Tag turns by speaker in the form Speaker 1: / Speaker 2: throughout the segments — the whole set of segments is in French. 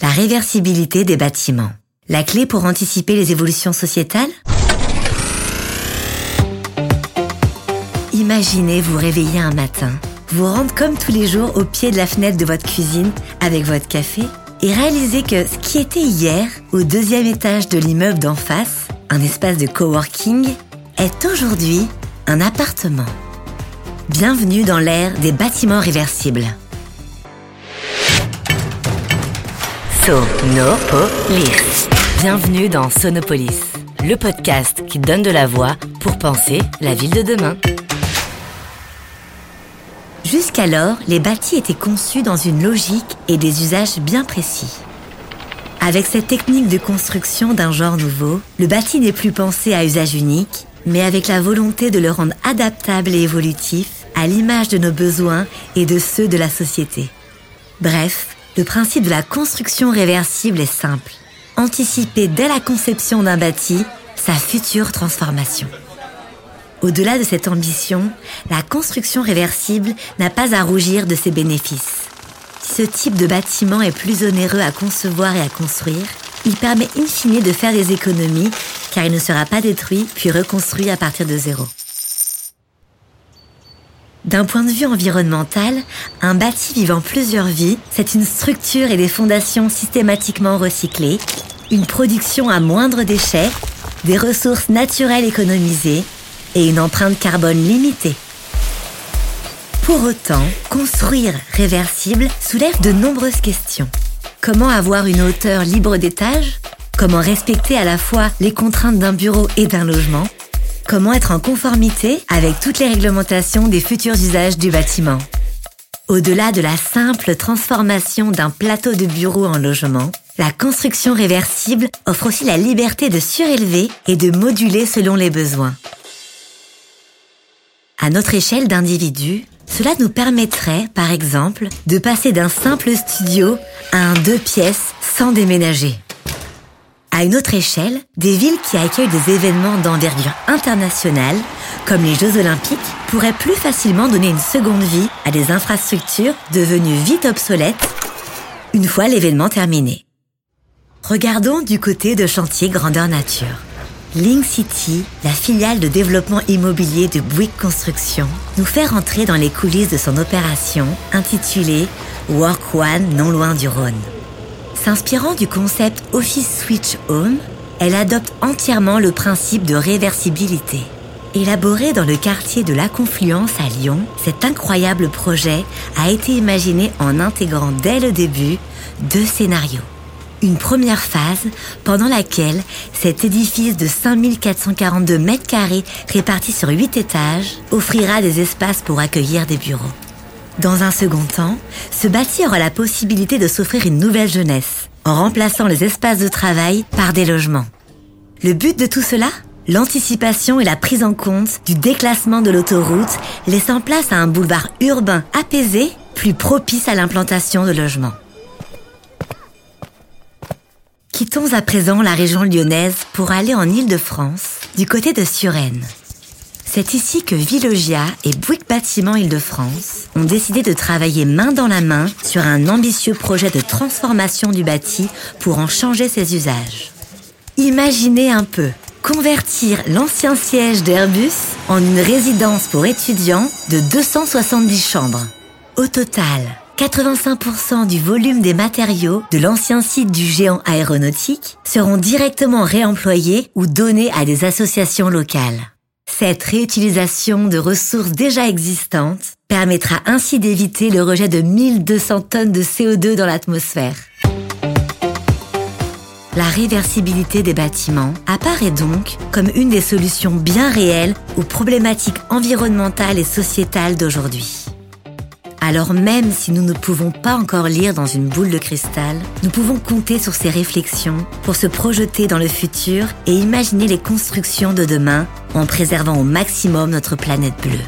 Speaker 1: La réversibilité des bâtiments. La clé pour anticiper les évolutions sociétales? Imaginez vous réveiller un matin, vous rendre comme tous les jours au pied de la fenêtre de votre cuisine avec votre café et réaliser que ce qui était hier au deuxième étage de l'immeuble d'en face, un espace de coworking, est aujourd'hui un appartement. Bienvenue dans l'ère des bâtiments réversibles. Sonopolis. Bienvenue dans Sonopolis, le podcast qui donne de la voix pour penser la ville de demain. Jusqu'alors, les bâtis étaient conçus dans une logique et des usages bien précis. Avec cette technique de construction d'un genre nouveau, le bâti n'est plus pensé à usage unique, mais avec la volonté de le rendre adaptable et évolutif à l'image de nos besoins et de ceux de la société. Bref, le principe de la construction réversible est simple. Anticiper dès la conception d'un bâti sa future transformation. Au-delà de cette ambition, la construction réversible n'a pas à rougir de ses bénéfices. Si ce type de bâtiment est plus onéreux à concevoir et à construire, il permet in fine de faire des économies car il ne sera pas détruit puis reconstruit à partir de zéro. D'un point de vue environnemental, un bâti vivant plusieurs vies, c'est une structure et des fondations systématiquement recyclées, une production à moindre déchets, des ressources naturelles économisées et une empreinte carbone limitée. Pour autant, construire réversible soulève de nombreuses questions. Comment avoir une hauteur libre d'étage? Comment respecter à la fois les contraintes d'un bureau et d'un logement? Comment être en conformité avec toutes les réglementations des futurs usages du bâtiment Au-delà de la simple transformation d'un plateau de bureau en logement, la construction réversible offre aussi la liberté de surélever et de moduler selon les besoins. À notre échelle d'individu, cela nous permettrait, par exemple, de passer d'un simple studio à un deux pièces sans déménager. À une autre échelle, des villes qui accueillent des événements d'envergure internationale, comme les Jeux olympiques, pourraient plus facilement donner une seconde vie à des infrastructures devenues vite obsolètes une fois l'événement terminé. Regardons du côté de chantier grandeur nature. Link City, la filiale de développement immobilier de Bouygues Construction, nous fait rentrer dans les coulisses de son opération intitulée Work One non loin du Rhône. S'inspirant du concept Office Switch Home, elle adopte entièrement le principe de réversibilité. Élaboré dans le quartier de la Confluence à Lyon, cet incroyable projet a été imaginé en intégrant dès le début deux scénarios. Une première phase pendant laquelle cet édifice de 5442 mètres carrés réparti sur 8 étages offrira des espaces pour accueillir des bureaux. Dans un second temps, ce bâti aura la possibilité de s'offrir une nouvelle jeunesse, en remplaçant les espaces de travail par des logements. Le but de tout cela? L'anticipation et la prise en compte du déclassement de l'autoroute, laissant place à un boulevard urbain apaisé, plus propice à l'implantation de logements. Quittons à présent la région lyonnaise pour aller en Île-de-France, du côté de Suresnes. C'est ici que Villogia et Bouygues Bâtiment Île-de-France ont décidé de travailler main dans la main sur un ambitieux projet de transformation du bâti pour en changer ses usages. Imaginez un peu convertir l'ancien siège d'Airbus en une résidence pour étudiants de 270 chambres. Au total, 85% du volume des matériaux de l'ancien site du géant aéronautique seront directement réemployés ou donnés à des associations locales. Cette réutilisation de ressources déjà existantes permettra ainsi d'éviter le rejet de 1200 tonnes de CO2 dans l'atmosphère. La réversibilité des bâtiments apparaît donc comme une des solutions bien réelles aux problématiques environnementales et sociétales d'aujourd'hui. Alors même si nous ne pouvons pas encore lire dans une boule de cristal, nous pouvons compter sur ces réflexions pour se projeter dans le futur et imaginer les constructions de demain en préservant au maximum notre planète bleue.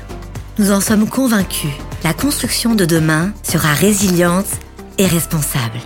Speaker 1: Nous en sommes convaincus, la construction de demain sera résiliente et responsable.